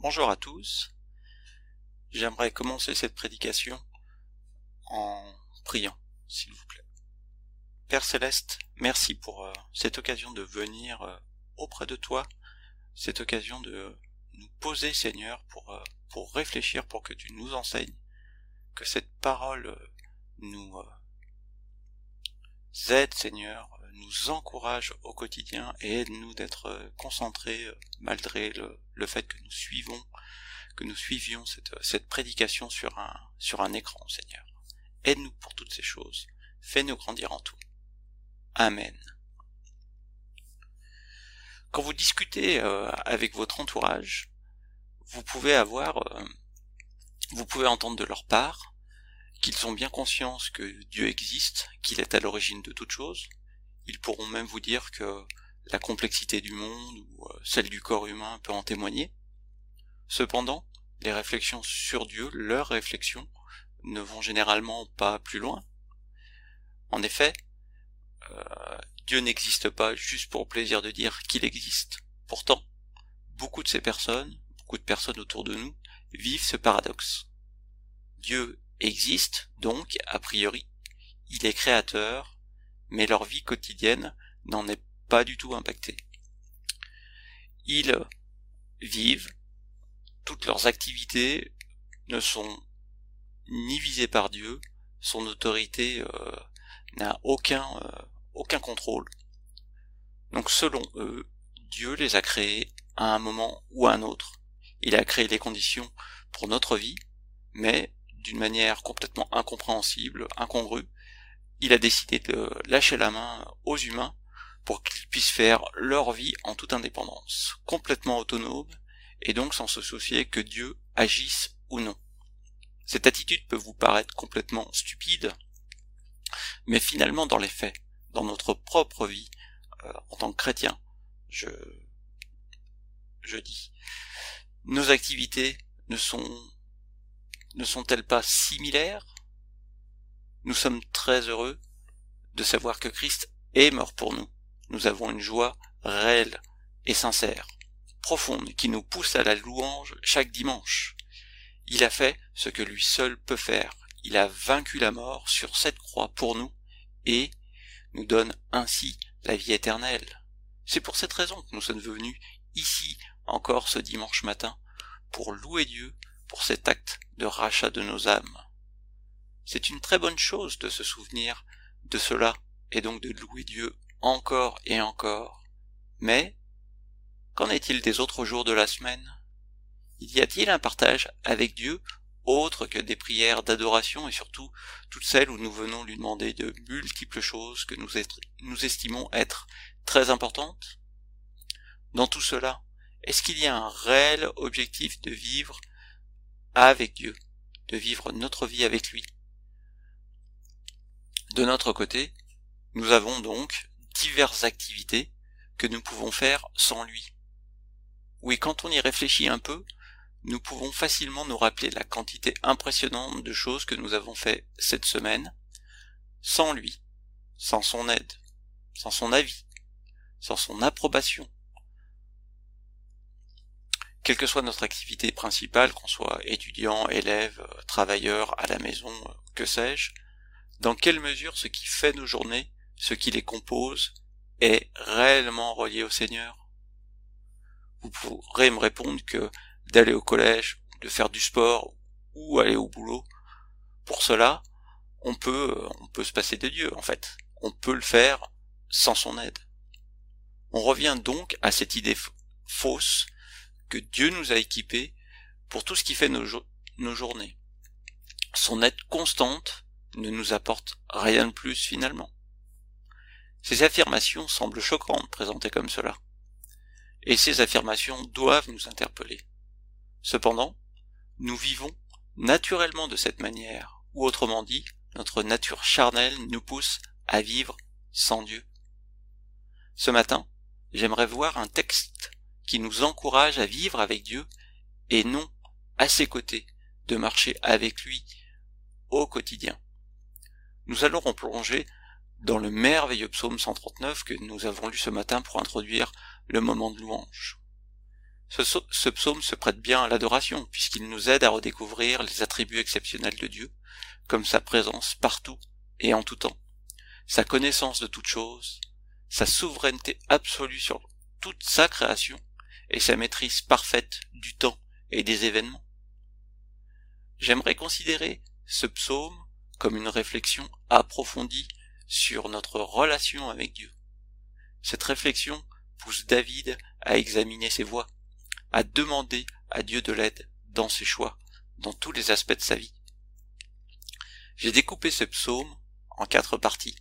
Bonjour à tous. J'aimerais commencer cette prédication en priant, s'il vous plaît. Père céleste, merci pour euh, cette occasion de venir euh, auprès de toi, cette occasion de nous poser, Seigneur, pour, euh, pour réfléchir, pour que tu nous enseignes, que cette parole nous aide, Seigneur, nous encourage au quotidien et aide-nous d'être euh, concentrés euh, malgré le, fait que nous suivons, que nous suivions cette, cette prédication sur un, sur un écran, Seigneur. Aide-nous pour toutes ces choses. Fais-nous grandir en tout. Amen. Quand vous discutez euh, avec votre entourage, vous pouvez avoir, vous pouvez entendre de leur part qu'ils ont bien conscience que Dieu existe, qu'il est à l'origine de toutes choses, ils pourront même vous dire que la complexité du monde ou euh, celle du corps humain peut en témoigner. Cependant, les réflexions sur Dieu, leurs réflexions, ne vont généralement pas plus loin. En effet, euh, Dieu n'existe pas juste pour plaisir de dire qu'il existe. Pourtant, beaucoup de ces personnes, beaucoup de personnes autour de nous, vivent ce paradoxe. Dieu existe, donc, a priori, il est créateur, mais leur vie quotidienne n'en est pas du tout impactée. Ils vivent, toutes leurs activités ne sont ni visées par Dieu, son autorité euh, n'a aucun, euh, aucun contrôle. Donc selon eux, Dieu les a créés à un moment ou à un autre. Il a créé les conditions pour notre vie, mais d'une manière complètement incompréhensible, incongrue, il a décidé de lâcher la main aux humains pour qu'ils puissent faire leur vie en toute indépendance, complètement autonome, et donc sans se soucier que Dieu agisse ou non. Cette attitude peut vous paraître complètement stupide, mais finalement dans les faits, dans notre propre vie, euh, en tant que chrétien, je, je dis, nos activités ne sont, ne sont-elles pas similaires? Nous sommes très heureux de savoir que Christ est mort pour nous. Nous avons une joie réelle et sincère, profonde, qui nous pousse à la louange chaque dimanche. Il a fait ce que lui seul peut faire. Il a vaincu la mort sur cette croix pour nous et nous donne ainsi la vie éternelle. C'est pour cette raison que nous sommes venus ici encore ce dimanche matin pour louer Dieu pour cet acte de rachat de nos âmes. C'est une très bonne chose de se souvenir de cela et donc de louer Dieu encore et encore. Mais, qu'en est-il des autres jours de la semaine? Y a-t-il un partage avec Dieu autre que des prières d'adoration et surtout toutes celles où nous venons lui demander de multiples choses que nous, nous estimons être très importantes? Dans tout cela, est-ce qu'il y a un réel objectif de vivre avec Dieu, de vivre notre vie avec lui? De notre côté, nous avons donc diverses activités que nous pouvons faire sans lui. Oui, quand on y réfléchit un peu, nous pouvons facilement nous rappeler la quantité impressionnante de choses que nous avons fait cette semaine, sans lui, sans son aide, sans son avis, sans son approbation. Quelle que soit notre activité principale, qu'on soit étudiant, élève, travailleur, à la maison, que sais-je, dans quelle mesure ce qui fait nos journées, ce qui les compose, est réellement relié au Seigneur? Vous pourrez me répondre que d'aller au collège, de faire du sport ou aller au boulot, pour cela, on peut, on peut se passer de Dieu, en fait. On peut le faire sans son aide. On revient donc à cette idée fausse que Dieu nous a équipés pour tout ce qui fait nos, nos journées. Son aide constante ne nous apporte rien de plus finalement. Ces affirmations semblent choquantes présentées comme cela. Et ces affirmations doivent nous interpeller. Cependant, nous vivons naturellement de cette manière, ou autrement dit, notre nature charnelle nous pousse à vivre sans Dieu. Ce matin, j'aimerais voir un texte qui nous encourage à vivre avec Dieu et non à ses côtés, de marcher avec lui au quotidien nous allons replonger dans le merveilleux psaume 139 que nous avons lu ce matin pour introduire le moment de louange. Ce, psaume se prête bien à l'adoration, puisqu'il nous aide à redécouvrir les attributs exceptionnels de Dieu, comme sa présence partout et en tout temps, sa connaissance de toutes choses, sa souveraineté absolue sur toute sa création, et sa maîtrise parfaite du temps et des événements. J'aimerais considérer ce psaume comme une réflexion approfondie sur notre relation avec Dieu. Cette réflexion pousse David à examiner ses voies, à demander à Dieu de l'aide dans ses choix, dans tous les aspects de sa vie. J'ai découpé ce psaume en quatre parties,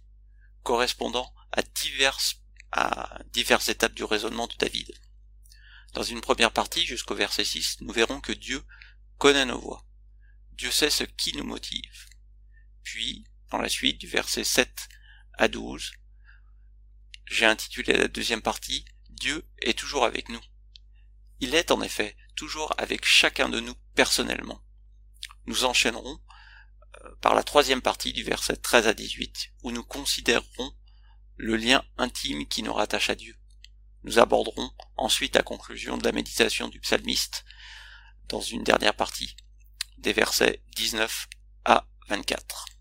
correspondant à diverses, à diverses étapes du raisonnement de David. Dans une première partie, jusqu'au verset 6, nous verrons que Dieu connaît nos voies. Dieu sait ce qui nous motive. Puis, dans la suite, du verset 7 à 12, j'ai intitulé la deuxième partie Dieu est toujours avec nous. Il est en effet toujours avec chacun de nous personnellement. Nous enchaînerons euh, par la troisième partie du verset 13 à 18, où nous considérerons le lien intime qui nous rattache à Dieu. Nous aborderons ensuite la conclusion de la méditation du psalmiste dans une dernière partie, des versets 19 à 24.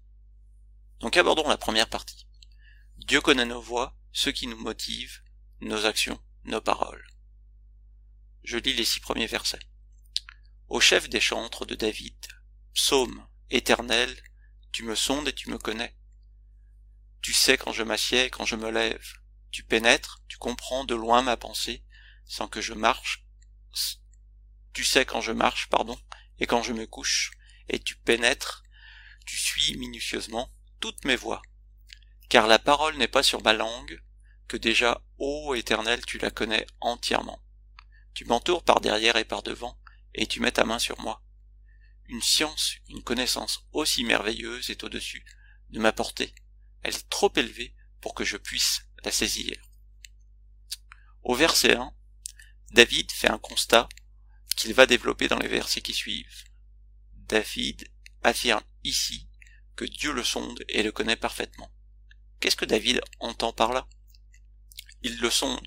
Donc abordons la première partie. Dieu connaît nos voies, ce qui nous motive, nos actions, nos paroles. Je lis les six premiers versets. Au chef des chantres de David, psaume éternel, tu me sondes et tu me connais. Tu sais quand je m'assieds et quand je me lève. Tu pénètres, tu comprends de loin ma pensée, sans que je marche. Tu sais quand je marche, pardon, et quand je me couche, et tu pénètres, tu suis minutieusement toutes mes voies. Car la parole n'est pas sur ma langue, que déjà, ô éternel, tu la connais entièrement. Tu m'entoures par derrière et par devant, et tu mets ta main sur moi. Une science, une connaissance aussi merveilleuse est au-dessus de ma portée. Elle est trop élevée pour que je puisse la saisir. Au verset 1, David fait un constat qu'il va développer dans les versets qui suivent. David affirme ici que Dieu le sonde et le connaît parfaitement. Qu'est-ce que David entend par là? Il le sonde,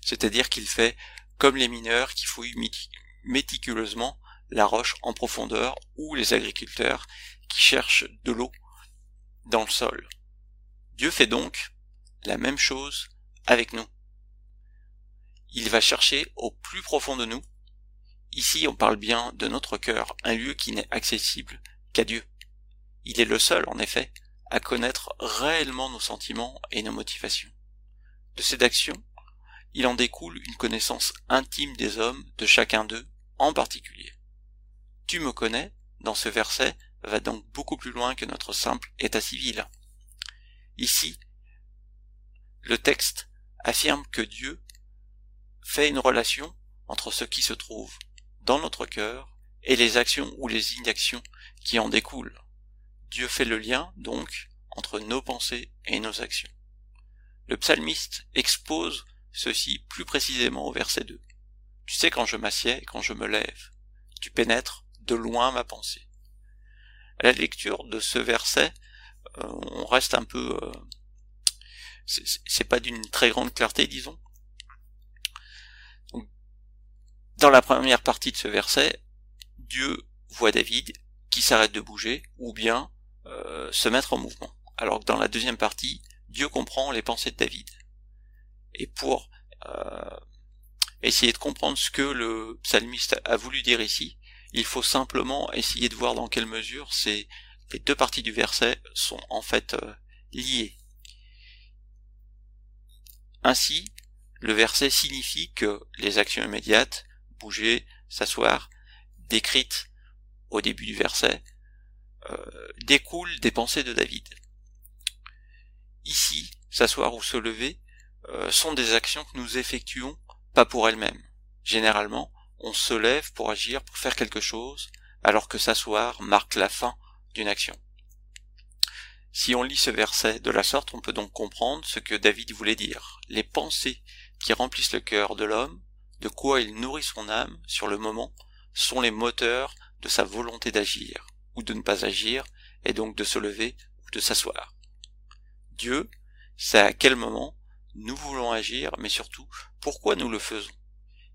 c'est-à-dire qu'il fait comme les mineurs qui fouillent méticuleusement la roche en profondeur ou les agriculteurs qui cherchent de l'eau dans le sol. Dieu fait donc la même chose avec nous. Il va chercher au plus profond de nous. Ici, on parle bien de notre cœur, un lieu qui n'est accessible qu'à Dieu. Il est le seul, en effet, à connaître réellement nos sentiments et nos motivations. De cette action, il en découle une connaissance intime des hommes, de chacun d'eux en particulier. Tu me connais, dans ce verset, va donc beaucoup plus loin que notre simple état civil. Ici, le texte affirme que Dieu fait une relation entre ce qui se trouve dans notre cœur et les actions ou les inactions qui en découlent. Dieu fait le lien, donc, entre nos pensées et nos actions. Le psalmiste expose ceci plus précisément au verset 2. Tu sais quand je m'assieds et quand je me lève. Tu pénètres de loin ma pensée. À la lecture de ce verset, euh, on reste un peu euh, c'est pas d'une très grande clarté, disons. Dans la première partie de ce verset, Dieu voit David qui s'arrête de bouger ou bien euh, se mettre en mouvement. Alors que dans la deuxième partie, Dieu comprend les pensées de David. Et pour euh, essayer de comprendre ce que le psalmiste a voulu dire ici, il faut simplement essayer de voir dans quelle mesure ces les deux parties du verset sont en fait euh, liées. Ainsi, le verset signifie que les actions immédiates, bouger, s'asseoir, décrites au début du verset, euh, découlent des pensées de David. Ici, s'asseoir ou se lever euh, sont des actions que nous effectuons pas pour elles-mêmes. Généralement, on se lève pour agir, pour faire quelque chose, alors que s'asseoir marque la fin d'une action. Si on lit ce verset de la sorte, on peut donc comprendre ce que David voulait dire. Les pensées qui remplissent le cœur de l'homme, de quoi il nourrit son âme sur le moment, sont les moteurs de sa volonté d'agir, ou de ne pas agir, et donc de se lever ou de s'asseoir. Dieu sait à quel moment nous voulons agir, mais surtout pourquoi nous le faisons?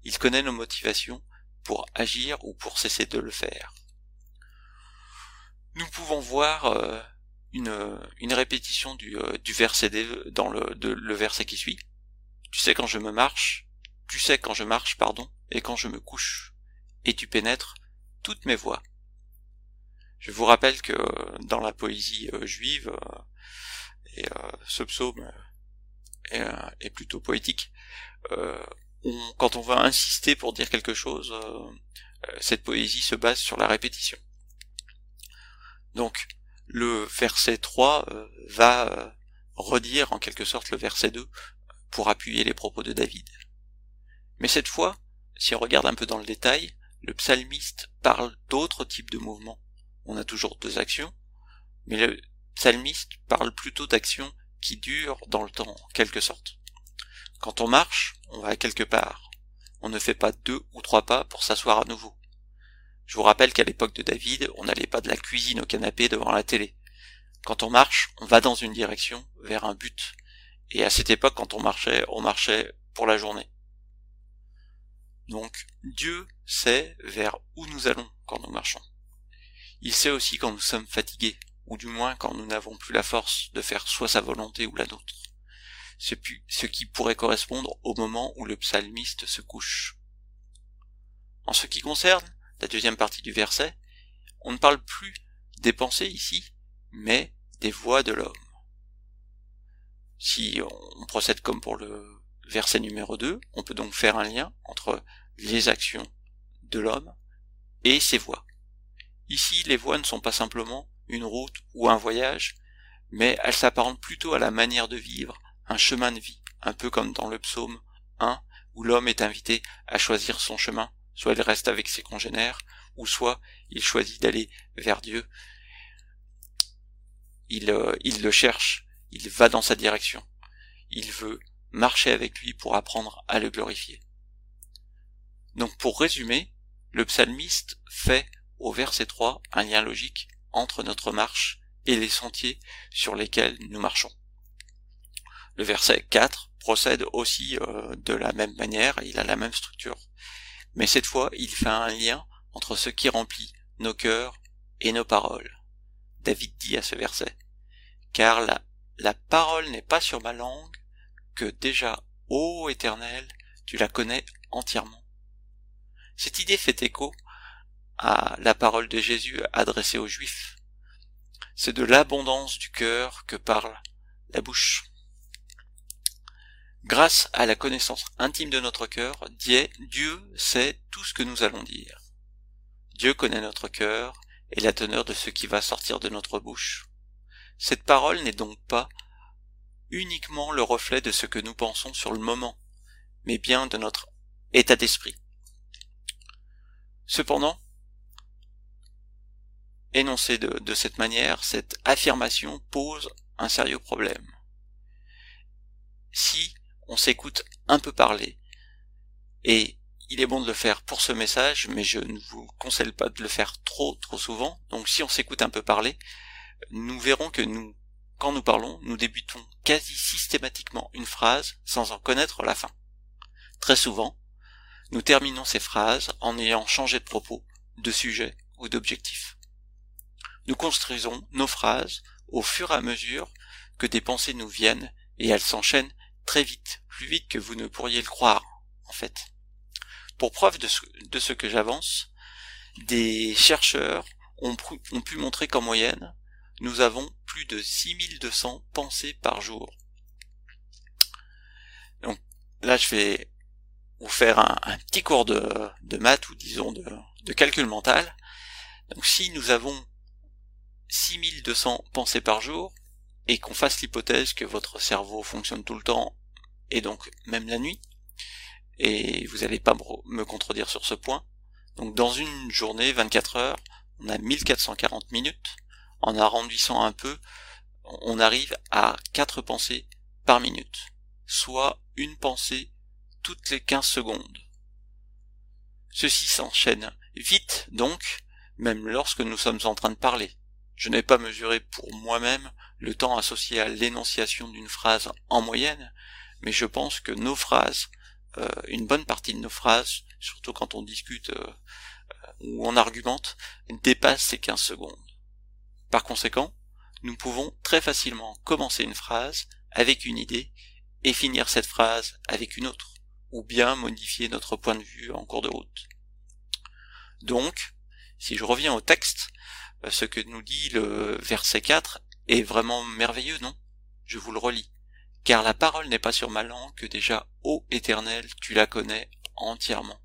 il connaît nos motivations pour agir ou pour cesser de le faire. Nous pouvons voir euh, une, répétition du, euh, verset verset qui suit. Tu sais quand je me marche, tu sais quand je marche, pardon, et quand je me couche, et tu pénètres toutes mes voies. Je vous rappelle que dans la poésie euh, juive, et ce psaume est, plutôt poétique, quand on va insister pour dire quelque chose, cette poésie se base sur la répétition. Donc, le verset 3 euh, va euh, redire en quelque sorte le verset 2 pour appuyer les propos de David. Mais cette fois, si on regarde un peu dans le détail, le psalmiste parle d'autres types de mouvements. On a toujours deux actions, mais le psalmiste parle plutôt d'actions qui durent dans le temps, en quelque sorte. Quand on marche, on va quelque part. On ne fait pas deux ou trois pas pour s'asseoir à nouveau. Je vous rappelle qu'à l'époque de David, on n'allait pas de la cuisine au canapé devant la télé. Quand on marche, on va dans une direction, vers un but. Et à cette époque, quand on marchait, on marchait pour la journée. Donc, Dieu sait vers où nous allons quand nous marchons. Il sait aussi quand nous sommes fatigués, ou du moins quand nous n'avons plus la force de faire soit sa volonté ou la nôtre. Ce qui pourrait correspondre au moment où le psalmiste se couche. En ce qui concerne la deuxième partie du verset, on ne parle plus des pensées ici, mais des voix de l'homme. Si on procède comme pour le verset numéro 2, on peut donc faire un lien entre les actions de l'homme et ses voix. Ici, les voies ne sont pas simplement une route ou un voyage, mais elles s'apparentent plutôt à la manière de vivre, un chemin de vie, un peu comme dans le psaume 1, où l'homme est invité à choisir son chemin, Soit il reste avec ses congénères, ou soit il choisit d'aller vers Dieu. Euh, il le cherche, il va dans sa direction. Il veut marcher avec lui pour apprendre à le glorifier. Donc pour résumer, le psalmiste fait au verset 3 un lien logique entre notre marche et les sentiers sur lesquels nous marchons. Le verset 4 procède aussi euh, de la même manière, il a la même structure. Mais cette fois, il fait un lien entre ce qui remplit nos cœurs et nos paroles. David dit à ce verset, Car la, la parole n'est pas sur ma langue, que déjà, ô Éternel, tu la connais entièrement. Cette idée fait écho à la parole de Jésus adressée aux Juifs. C'est de l'abondance du cœur que parle la bouche. Grâce à la connaissance intime de notre cœur, Dieu sait tout ce que nous allons dire. Dieu connaît notre cœur et la teneur de ce qui va sortir de notre bouche. Cette parole n'est donc pas uniquement le reflet de ce que nous pensons sur le moment, mais bien de notre état d'esprit. Cependant, énoncée de, de cette manière, cette affirmation pose un sérieux problème. Si on s'écoute un peu parler. Et il est bon de le faire pour ce message, mais je ne vous conseille pas de le faire trop trop souvent. Donc si on s'écoute un peu parler, nous verrons que nous, quand nous parlons, nous débutons quasi systématiquement une phrase sans en connaître la fin. Très souvent, nous terminons ces phrases en ayant changé de propos, de sujet ou d'objectif. Nous construisons nos phrases au fur et à mesure que des pensées nous viennent et elles s'enchaînent très vite, plus vite que vous ne pourriez le croire, en fait. Pour preuve de ce, que j'avance, des chercheurs ont, pu montrer qu'en moyenne, nous avons plus de 6200 pensées par jour. Donc là, je vais vous faire un, petit cours de, maths ou disons de calcul mental. Donc si nous avons 6200 pensées par jour, et qu'on fasse l'hypothèse que votre cerveau fonctionne tout le temps, et donc même la nuit, et vous n'allez pas me contredire sur ce point, donc dans une journée, 24 heures, on a 1440 minutes, en arrondissant un peu, on arrive à 4 pensées par minute, soit une pensée toutes les 15 secondes. Ceci s'enchaîne vite donc, même lorsque nous sommes en train de parler. Je n'ai pas mesuré pour moi-même le temps associé à l'énonciation d'une phrase en moyenne, mais je pense que nos phrases euh, une bonne partie de nos phrases, surtout quand on discute euh, ou on argumente, dépasse ces 15 secondes. Par conséquent, nous pouvons très facilement commencer une phrase avec une idée et finir cette phrase avec une autre, ou bien modifier notre point de vue en cours de route. Donc, si je reviens au texte, ce que nous dit le verset 4 est vraiment merveilleux, non? Je vous le relis. Car la parole n'est pas sur ma langue que déjà, ô éternel, tu la connais entièrement.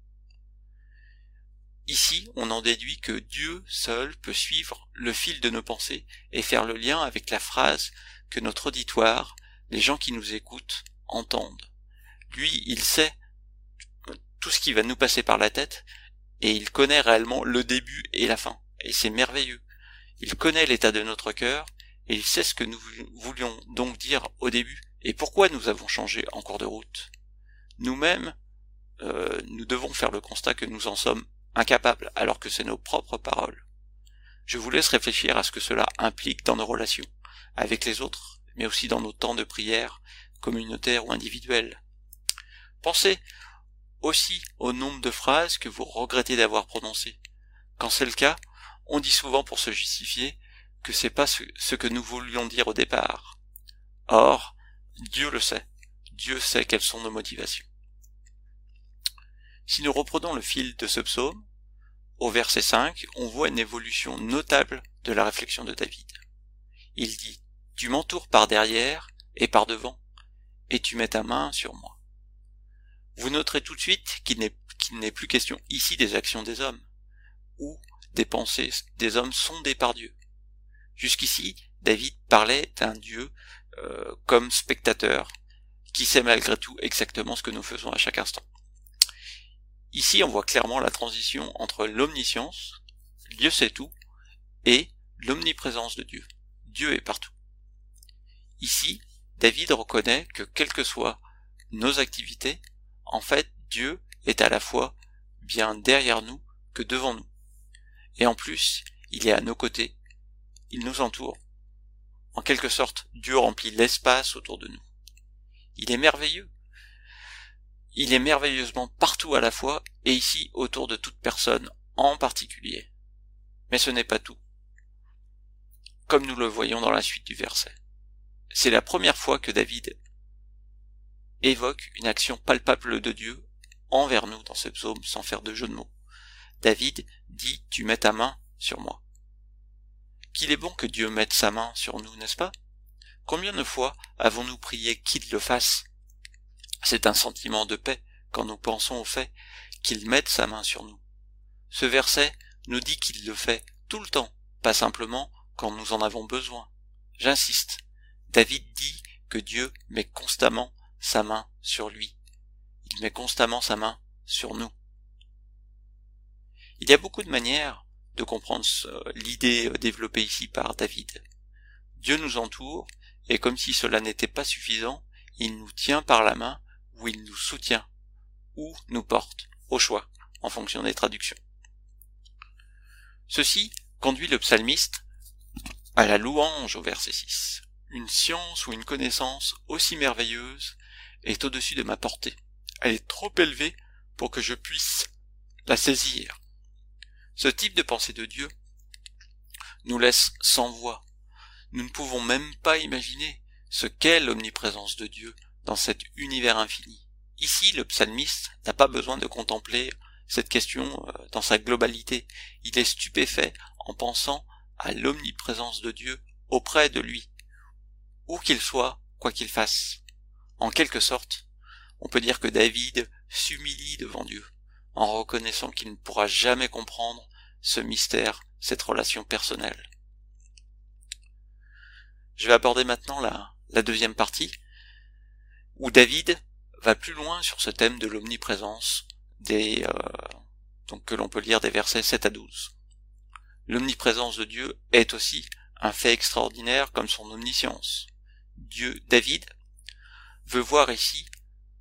Ici, on en déduit que Dieu seul peut suivre le fil de nos pensées et faire le lien avec la phrase que notre auditoire, les gens qui nous écoutent, entendent. Lui, il sait tout ce qui va nous passer par la tête et il connaît réellement le début et la fin. Et c'est merveilleux. Il connaît l'état de notre cœur, et il sait ce que nous voulions donc dire au début, et pourquoi nous avons changé en cours de route. Nous-mêmes, euh, nous devons faire le constat que nous en sommes incapables, alors que c'est nos propres paroles. Je vous laisse réfléchir à ce que cela implique dans nos relations, avec les autres, mais aussi dans nos temps de prière, communautaires ou individuels. Pensez aussi au nombre de phrases que vous regrettez d'avoir prononcées. Quand c'est le cas, on dit souvent pour se justifier que c'est pas ce que nous voulions dire au départ. Or, Dieu le sait. Dieu sait quelles sont nos motivations. Si nous reprenons le fil de ce psaume, au verset 5, on voit une évolution notable de la réflexion de David. Il dit, Tu m'entoures par derrière et par devant, et tu mets ta main sur moi. Vous noterez tout de suite qu'il n'est plus question ici des actions des hommes, ou des pensées des hommes sondées par Dieu. Jusqu'ici, David parlait d'un Dieu euh, comme spectateur, qui sait malgré tout exactement ce que nous faisons à chaque instant. Ici, on voit clairement la transition entre l'omniscience, Dieu sait tout, et l'omniprésence de Dieu. Dieu est partout. Ici, David reconnaît que quelles que soient nos activités, en fait, Dieu est à la fois bien derrière nous que devant nous. Et en plus, il est à nos côtés, il nous entoure. En quelque sorte, Dieu remplit l'espace autour de nous. Il est merveilleux. Il est merveilleusement partout à la fois, et ici autour de toute personne en particulier. Mais ce n'est pas tout. Comme nous le voyons dans la suite du verset. C'est la première fois que David évoque une action palpable de Dieu envers nous dans ce psaume sans faire de jeu de mots. David dit Tu mets ta main sur moi. Qu'il est bon que Dieu mette sa main sur nous, n'est-ce pas? Combien de fois avons-nous prié qu'il le fasse? C'est un sentiment de paix quand nous pensons au fait qu'il mette sa main sur nous. Ce verset nous dit qu'il le fait tout le temps, pas simplement quand nous en avons besoin. J'insiste. David dit que Dieu met constamment sa main sur lui. Il met constamment sa main sur nous. Il y a beaucoup de manières de comprendre l'idée euh, développée ici par David. Dieu nous entoure, et comme si cela n'était pas suffisant, il nous tient par la main, ou il nous soutient, ou nous porte, au choix, en fonction des traductions. Ceci conduit le psalmiste à la louange au verset 6. Une science ou une connaissance aussi merveilleuse est au-dessus de ma portée. Elle est trop élevée pour que je puisse la saisir. Ce type de pensée de Dieu nous laisse sans voix. Nous ne pouvons même pas imaginer ce qu'est l'omniprésence de Dieu dans cet univers infini. Ici, le psalmiste n'a pas besoin de contempler cette question euh, dans sa globalité. Il est stupéfait en pensant à l'omniprésence de Dieu auprès de lui, où qu'il soit, quoi qu'il fasse. En quelque sorte, on peut dire que David s'humilie devant Dieu, en reconnaissant qu'il ne pourra jamais comprendre ce mystère, cette relation personnelle. Je vais aborder maintenant la, la deuxième partie, où David va plus loin sur ce thème de l'omniprésence, des, euh, donc que l'on peut lire des versets 7 à 12. L'omniprésence de Dieu est aussi un fait extraordinaire comme son omniscience. Dieu, David, veut voir ici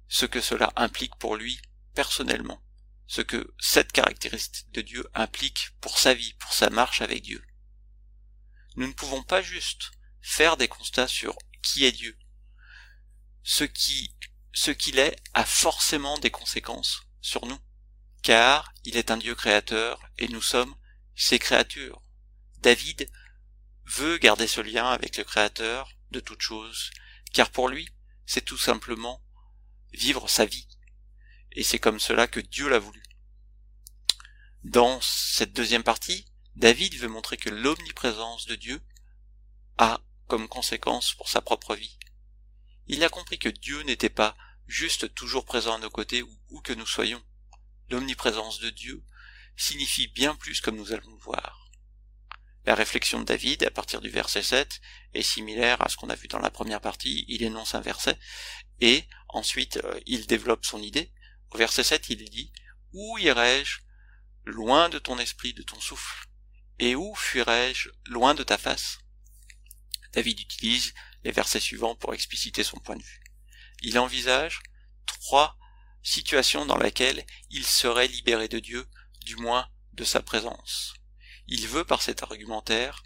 ce que cela implique pour lui personnellement, ce que cette caractéristique de Dieu implique pour sa vie, pour sa marche avec Dieu. Nous ne pouvons pas juste faire des constats sur qui est Dieu. Ce qui ce qu'il est a forcément des conséquences sur nous, car il est un Dieu créateur et nous sommes ses créatures. David veut garder ce lien avec le créateur de toutes choses, car pour lui, c'est tout simplement vivre sa vie. Et c'est comme cela que Dieu l'a voulu. Dans cette deuxième partie, David veut montrer que l'omniprésence de Dieu a comme conséquence pour sa propre vie. Il a compris que Dieu n'était pas juste toujours présent à nos côtés où, que nous soyons. L'omniprésence de Dieu signifie bien plus comme nous allons le voir. La réflexion de David, à partir du verset 7, est similaire à ce qu'on a vu dans la première partie. Il énonce un verset, et ensuite euh, il développe son idée. Au verset 7, il dit, Où irai-je loin de ton esprit, de ton souffle Et où fuirai-je loin de ta face? David utilise les versets suivants pour expliciter son point de vue. Il envisage trois situations dans lesquelles il serait libéré de Dieu, du moins de sa présence. Il veut par cet argumentaire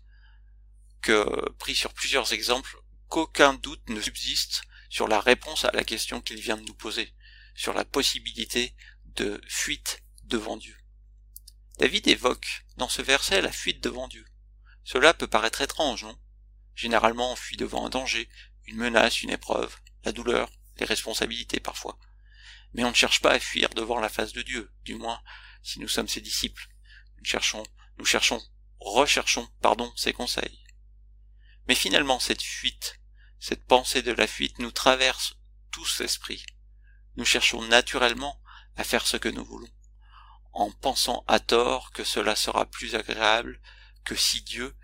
que, pris sur plusieurs exemples, qu'aucun doute ne subsiste sur la réponse à la question qu'il vient de nous poser, sur la possibilité de fuite devant Dieu. David évoque dans ce verset la fuite devant Dieu. Cela peut paraître étrange, non? Généralement on fuit devant un danger, une menace, une épreuve, la douleur, les responsabilités parfois. Mais on ne cherche pas à fuir devant la face de Dieu, du moins si nous sommes ses disciples. Nous cherchons nous cherchons, recherchons, pardon, ses conseils. Mais finalement, cette fuite, cette pensée de la fuite nous traverse tous l'esprit. Nous cherchons naturellement à faire ce que nous voulons, en pensant à tort que cela sera plus agréable que si Dieu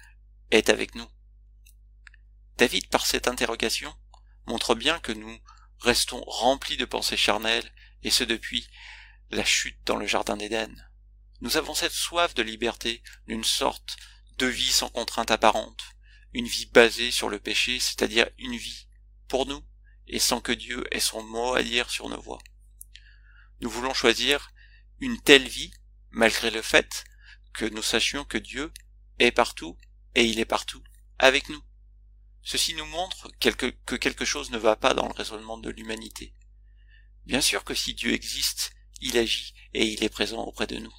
est avec nous. David, par cette interrogation, montre bien que nous restons remplis de pensées charnelles, et ce depuis la chute dans le jardin d'Éden. Nous avons cette soif de liberté, d'une sorte de vie sans contrainte apparente, une vie basée sur le péché, c'est-à-dire une vie pour nous, et sans que Dieu ait son mot à dire sur nos voies. Nous voulons choisir une telle vie, malgré le fait que nous sachions que Dieu est partout, et il est partout, avec nous. Ceci nous montre que quelque chose ne va pas dans le raisonnement de l'humanité. Bien sûr que si Dieu existe, il agit et il est présent auprès de nous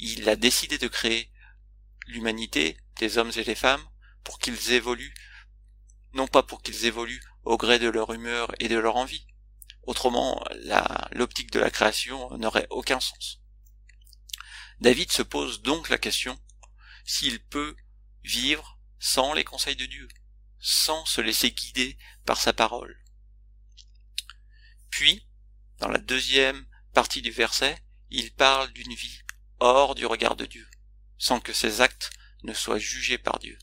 il a décidé de créer l'humanité, des hommes et des femmes, pour qu'ils évoluent, non pas pour qu'ils évoluent au gré de leur humeur et de leur envie. Autrement, l'optique de la création n'aurait aucun sens. David se pose donc la question s'il peut vivre sans les conseils de Dieu, sans se laisser guider par sa parole. Puis, dans la deuxième partie du verset, il parle d'une vie hors du regard de Dieu, sans que ses actes ne soient jugés par Dieu.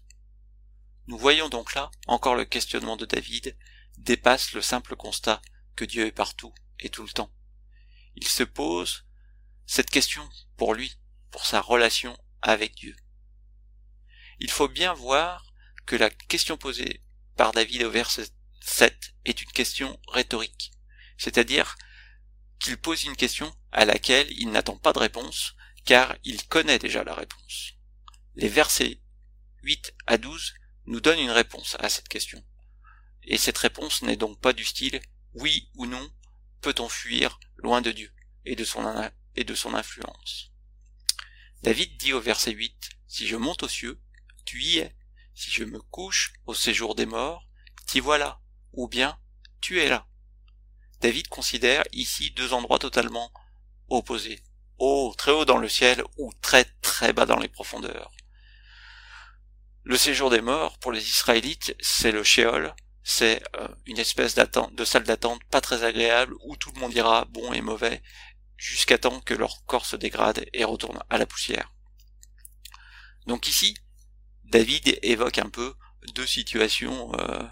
Nous voyons donc là encore le questionnement de David dépasse le simple constat que Dieu est partout et tout le temps. Il se pose cette question pour lui, pour sa relation avec Dieu. Il faut bien voir que la question posée par David au verset 7 est une question rhétorique, c'est-à-dire qu'il pose une question à laquelle il n'attend pas de réponse, car il connaît déjà la réponse. Les versets 8 à 12 nous donnent une réponse à cette question. Et cette réponse n'est donc pas du style oui ou non peut-on fuir loin de Dieu et de son, et de son influence? David dit au verset 8, Si je monte aux cieux, tu y es. Si je me couche au séjour des morts, t'y voilà. Ou bien, tu es là. David considère ici deux endroits totalement opposés haut, très haut dans le ciel ou très très bas dans les profondeurs. Le séjour des morts, pour les Israélites, c'est le Sheol, c'est euh, une espèce de salle d'attente pas très agréable où tout le monde ira bon et mauvais jusqu'à temps que leur corps se dégrade et retourne à la poussière. Donc ici, David évoque un peu deux situations euh,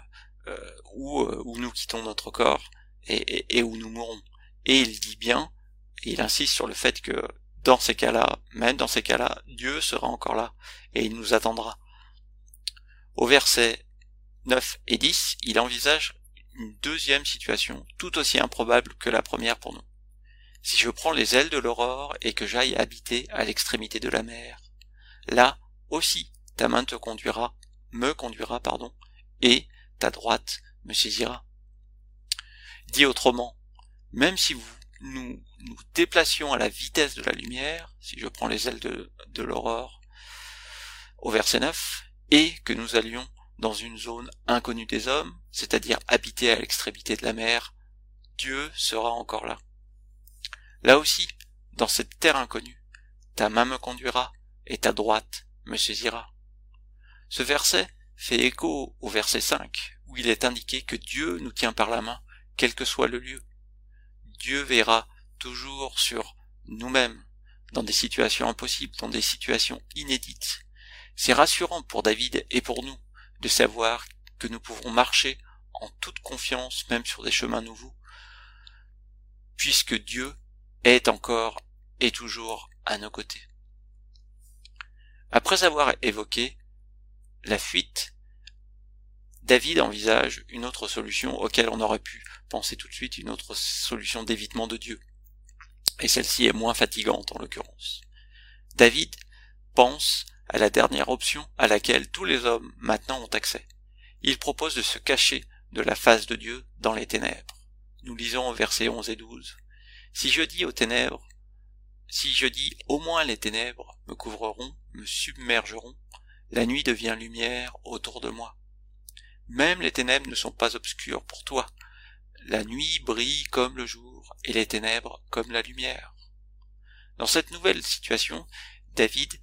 euh, où, nous quittons notre corps et, et où nous mourons. Et il dit bien il insiste sur le fait que dans ces cas-là, même dans ces cas-là, Dieu sera encore là et il nous attendra. Au verset 9 et 10, il envisage une deuxième situation, tout aussi improbable que la première pour nous. Si je prends les ailes de l'aurore et que j'aille habiter à l'extrémité de la mer, là aussi ta main te conduira, me conduira, pardon, et ta droite me saisira. Dit autrement, même si nous nous déplacions à la vitesse de la lumière, si je prends les ailes de l'aurore, au verset 9, et que nous allions dans une zone inconnue des hommes, c'est-à-dire habitée à l'extrémité de la mer, Dieu sera encore là. Là aussi, dans cette terre inconnue, ta main me conduira et ta droite me saisira. Ce verset fait écho au verset 5, où il est indiqué que Dieu nous tient par la main, quel que soit le lieu. Dieu verra toujours sur nous-mêmes, dans des situations impossibles, dans des situations inédites. C'est rassurant pour David et pour nous de savoir que nous pouvons marcher en toute confiance, même sur des chemins nouveaux, puisque Dieu est encore et toujours à nos côtés. Après avoir évoqué la fuite, David envisage une autre solution auquel on aurait pu penser tout de suite une autre solution d'évitement de Dieu. Et celle-ci est moins fatigante en l'occurrence. David pense à la dernière option à laquelle tous les hommes maintenant ont accès. Il propose de se cacher de la face de Dieu dans les ténèbres. Nous lisons au versets 11 et 12. Si je dis aux ténèbres, si je dis au moins les ténèbres me couvriront, me submergeront, la nuit devient lumière autour de moi. Même les ténèbres ne sont pas obscures pour toi. La nuit brille comme le jour et les ténèbres comme la lumière. Dans cette nouvelle situation, David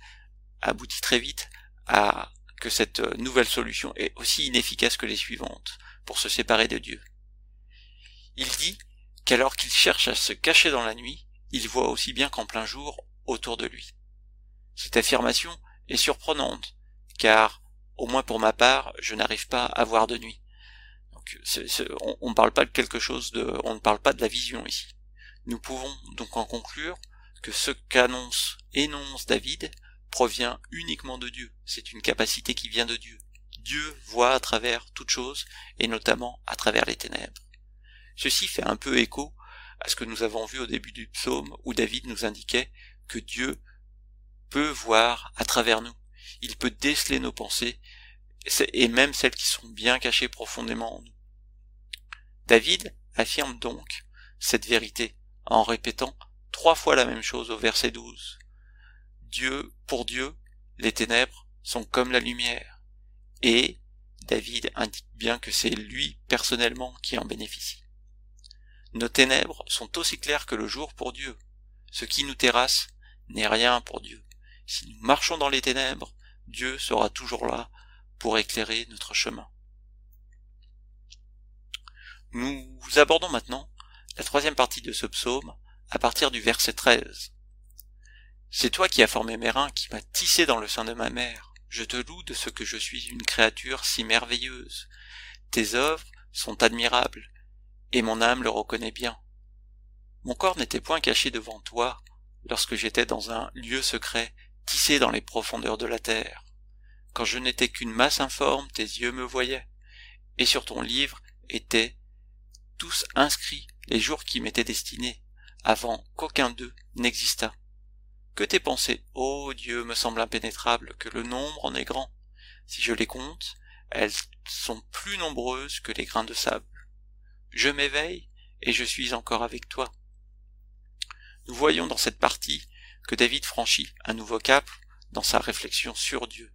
aboutit très vite à que cette nouvelle solution est aussi inefficace que les suivantes pour se séparer de Dieu. Il dit qu'alors qu'il cherche à se cacher dans la nuit, il voit aussi bien qu'en plein jour autour de lui. Cette affirmation est surprenante, car, au moins pour ma part, je n'arrive pas à voir de nuit. Donc, on ne parle pas de quelque chose de, on ne parle pas de la vision ici. Nous pouvons donc en conclure que ce qu'annonce, énonce David provient uniquement de Dieu. C'est une capacité qui vient de Dieu. Dieu voit à travers toute chose, et notamment à travers les ténèbres. Ceci fait un peu écho à ce que nous avons vu au début du psaume où David nous indiquait que Dieu peut voir à travers nous. Il peut déceler nos pensées, et même celles qui sont bien cachées profondément en nous. David affirme donc cette vérité en répétant trois fois la même chose au verset 12. Dieu, pour Dieu, les ténèbres sont comme la lumière. Et David indique bien que c'est lui personnellement qui en bénéficie. Nos ténèbres sont aussi claires que le jour pour Dieu. Ce qui nous terrasse n'est rien pour Dieu. Si nous marchons dans les ténèbres, Dieu sera toujours là pour éclairer notre chemin. Nous abordons maintenant la troisième partie de ce psaume à partir du verset 13. C'est toi qui as formé mes reins, qui m'as tissé dans le sein de ma mère. Je te loue de ce que je suis une créature si merveilleuse. Tes œuvres sont admirables, et mon âme le reconnaît bien. Mon corps n'était point caché devant toi lorsque j'étais dans un lieu secret, tissé dans les profondeurs de la terre. Quand je n'étais qu'une masse informe, tes yeux me voyaient, et sur ton livre étaient tous inscrits les jours qui m'étaient destinés, avant qu'aucun d'eux n'existât. Que tes pensées, ô Dieu, me semblent impénétrables, que le nombre en est grand. Si je les compte, elles sont plus nombreuses que les grains de sable. Je m'éveille, et je suis encore avec toi. Nous voyons dans cette partie que David franchit un nouveau cap dans sa réflexion sur Dieu.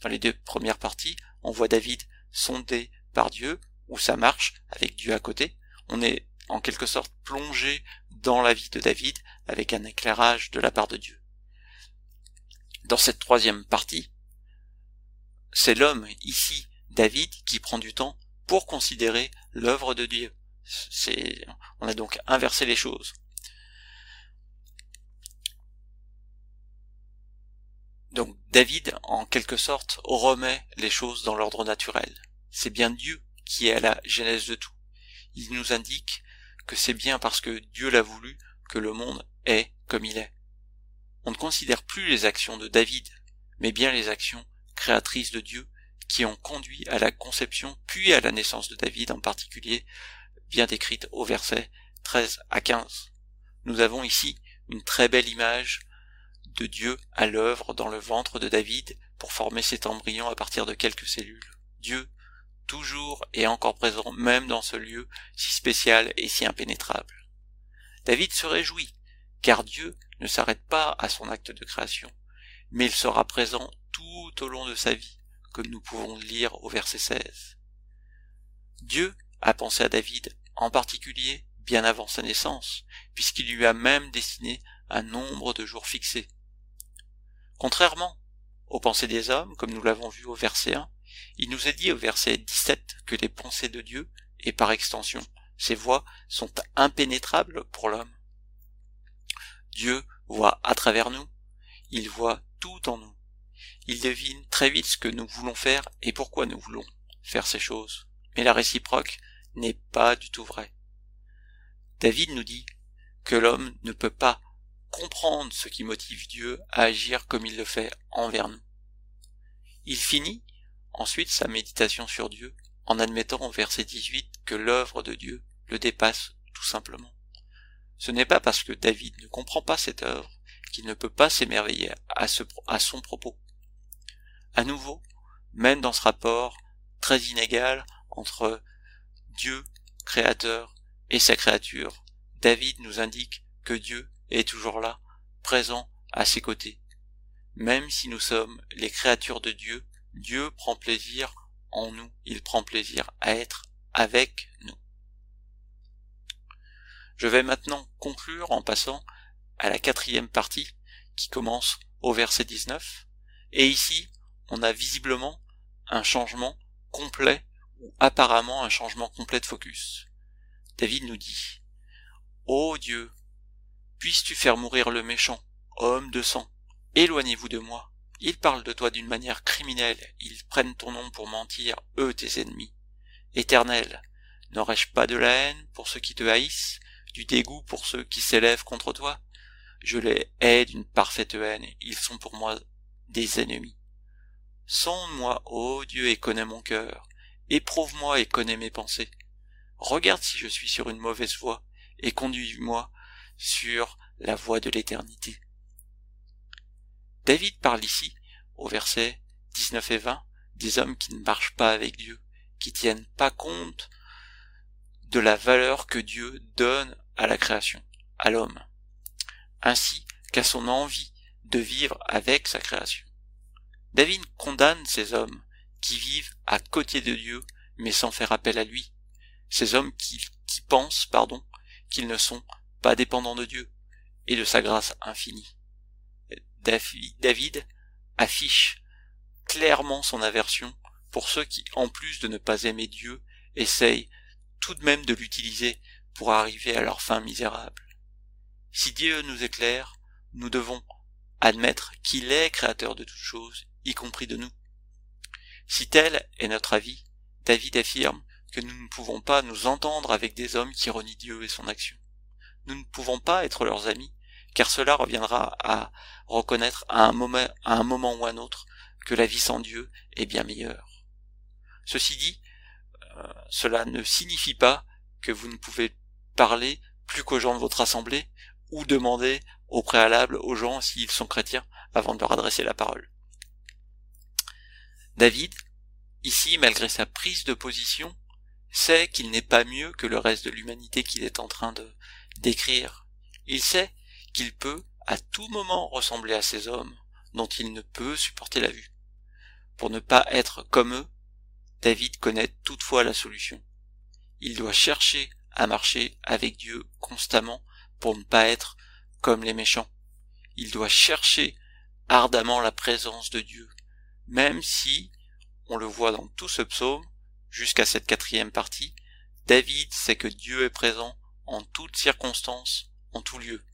Dans les deux premières parties, on voit David sondé par Dieu, ou sa marche avec Dieu à côté. On est en quelque sorte plongé dans la vie de David avec un éclairage de la part de Dieu. Dans cette troisième partie, c'est l'homme, ici, David, qui prend du temps pour considérer l'œuvre de Dieu. On a donc inversé les choses. Donc David, en quelque sorte, remet les choses dans l'ordre naturel. C'est bien Dieu qui est à la genèse de tout. Il nous indique que c'est bien parce que Dieu l'a voulu que le monde est comme il est. On ne considère plus les actions de David, mais bien les actions créatrices de Dieu qui ont conduit à la conception puis à la naissance de David en particulier, bien décrite au verset 13 à 15. Nous avons ici une très belle image de Dieu à l'œuvre dans le ventre de David pour former cet embryon à partir de quelques cellules. Dieu toujours et encore présent même dans ce lieu si spécial et si impénétrable. David se réjouit, car Dieu ne s'arrête pas à son acte de création, mais il sera présent tout au long de sa vie, comme nous pouvons le lire au verset 16. Dieu a pensé à David, en particulier bien avant sa naissance, puisqu'il lui a même destiné un nombre de jours fixés. Contrairement aux pensées des hommes, comme nous l'avons vu au verset 1, il nous est dit au verset 17 que les pensées de Dieu, et par extension ses voix, sont impénétrables pour l'homme. Dieu voit à travers nous, il voit tout en nous. Il devine très vite ce que nous voulons faire et pourquoi nous voulons faire ces choses. Mais la réciproque n'est pas du tout vraie. David nous dit que l'homme ne peut pas comprendre ce qui motive Dieu à agir comme il le fait envers nous. Il finit ensuite sa méditation sur Dieu en admettant au verset 18 que l'œuvre de Dieu le dépasse tout simplement. Ce n'est pas parce que David ne comprend pas cette œuvre qu'il ne peut pas s'émerveiller à, à son propos. À nouveau, même dans ce rapport très inégal entre Dieu, créateur, et sa créature, David nous indique que Dieu est toujours là, présent à ses côtés. Même si nous sommes les créatures de Dieu, Dieu prend plaisir en nous, il prend plaisir à être avec nous. Je vais maintenant conclure en passant à la quatrième partie qui commence au verset 19. Et ici, on a visiblement un changement complet ou apparemment un changement complet de focus. David nous dit, Ô Dieu, puisses-tu faire mourir le méchant, homme de sang, éloignez-vous de moi. Ils parlent de toi d'une manière criminelle, ils prennent ton nom pour mentir, eux tes ennemis. Éternel, n'aurais-je pas de la haine pour ceux qui te haïssent, du dégoût pour ceux qui s'élèvent contre toi Je les hais d'une parfaite haine, ils sont pour moi des ennemis. Sonde-moi, ô Dieu, et connais mon cœur, éprouve-moi et connais mes pensées. Regarde si je suis sur une mauvaise voie, et conduis-moi sur la voie de l'éternité. David parle ici, au verset 19 et 20, des hommes qui ne marchent pas avec Dieu, qui tiennent pas compte de la valeur que Dieu donne à la création, à l'homme, ainsi qu'à son envie de vivre avec sa création. David condamne ces hommes qui vivent à côté de Dieu mais sans faire appel à lui, ces hommes qui, pensent, pardon, qu'ils ne sont pas dépendants de Dieu et de sa grâce infinie. David affiche clairement son aversion pour ceux qui, en plus de ne pas aimer Dieu, essayent tout de même de l'utiliser pour arriver à leur fin misérable. Si Dieu nous éclaire, nous devons admettre qu'il est créateur de toutes choses, y compris de nous. Si tel est notre avis, David affirme que nous ne pouvons pas nous entendre avec des hommes qui renient Dieu et son action. Nous ne pouvons pas être leurs amis, car cela reviendra à reconnaître à un moment, ou à un autre que la vie sans Dieu est bien meilleure. Ceci dit, euh, cela ne signifie pas que vous ne pouvez parler plus qu'aux gens de votre assemblée ou demander au préalable aux gens s'ils sont chrétiens avant de leur adresser la parole. David, ici, malgré sa prise de position, sait qu'il n'est pas mieux que le reste de l'humanité qu'il est en train de décrire. Il sait qu'il peut à tout moment ressembler à ces hommes dont il ne peut supporter la vue. Pour ne pas être comme eux, David connaît toutefois la solution. Il doit chercher à marcher avec Dieu constamment pour ne pas être comme les méchants. Il doit chercher ardemment la présence de Dieu, même si, on le voit dans tout ce psaume, jusqu'à cette quatrième partie, David sait que Dieu est présent en toutes circonstances, en tout lieu.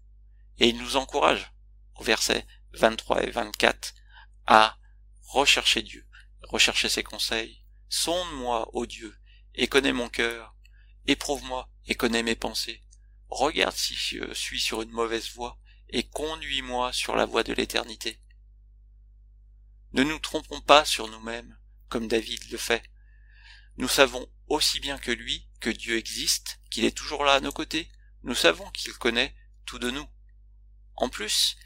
Et il nous encourage, au verset 23 et 24, à rechercher Dieu, rechercher ses conseils. Sonde-moi, ô Dieu, et connais mon cœur. Éprouve-moi et connais mes pensées. Regarde si je suis sur une mauvaise voie, et conduis-moi sur la voie de l'éternité. Ne nous trompons pas sur nous-mêmes, comme David le fait. Nous savons aussi bien que lui que Dieu existe, qu'il est toujours là à nos côtés. Nous savons qu'il connaît tout de nous. En plus,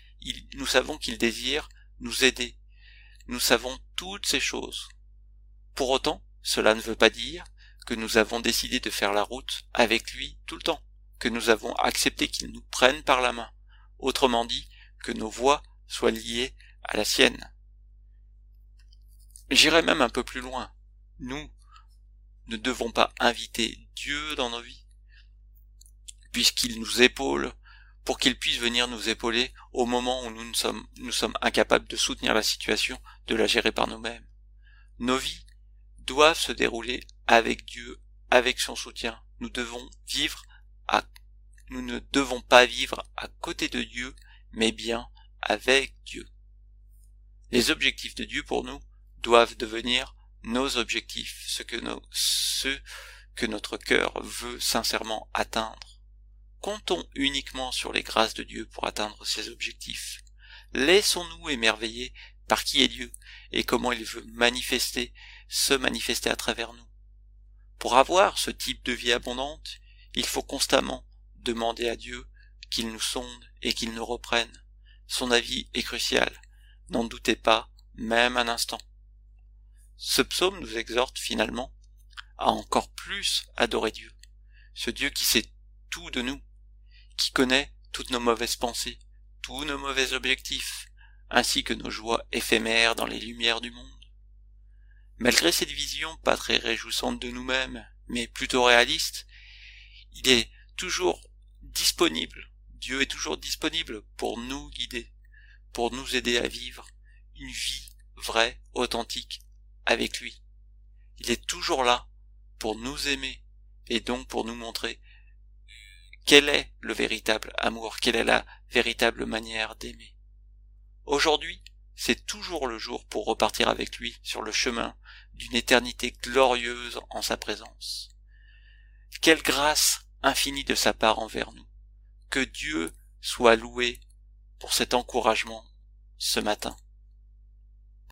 nous savons qu'il désire nous aider. Nous savons toutes ces choses. Pour autant, cela ne veut pas dire que nous avons décidé de faire la route avec lui tout le temps, que nous avons accepté qu'il nous prenne par la main, autrement dit, que nos voix soient liées à la sienne. J'irai même un peu plus loin. Nous ne devons pas inviter Dieu dans nos vies, puisqu'il nous épaule pour qu'il puisse venir nous épauler au moment où nous, nous sommes incapables de soutenir la situation, de la gérer par nous-mêmes. Nos vies doivent se dérouler avec Dieu, avec son soutien. Nous devons vivre à, nous ne devons pas vivre à côté de Dieu, mais bien avec Dieu. Les objectifs de Dieu pour nous doivent devenir nos objectifs, ce que, nos, ce que notre cœur veut sincèrement atteindre. Comptons uniquement sur les grâces de Dieu pour atteindre ces objectifs. Laissons-nous émerveiller par qui est Dieu et comment il veut manifester, se manifester à travers nous. Pour avoir ce type de vie abondante, il faut constamment demander à Dieu qu'il nous sonde et qu'il nous reprenne. Son avis est crucial. N'en doutez pas, même un instant. Ce psaume nous exhorte finalement à encore plus adorer Dieu, ce Dieu qui sait tout de nous, qui connaît toutes nos mauvaises pensées, tous nos mauvais objectifs, ainsi que nos joies éphémères dans les lumières du monde. Malgré cette vision pas très réjouissante de nous-mêmes, mais plutôt réaliste, il est toujours disponible, Dieu est toujours disponible pour nous guider, pour nous aider à vivre une vie vraie, authentique, avec lui. Il est toujours là pour nous aimer et donc pour nous montrer quel est le véritable amour, quelle est la véritable manière d'aimer. Aujourd'hui, c'est toujours le jour pour repartir avec lui sur le chemin d'une éternité glorieuse en sa présence. Quelle grâce infinie de sa part envers nous. Que Dieu soit loué pour cet encouragement ce matin.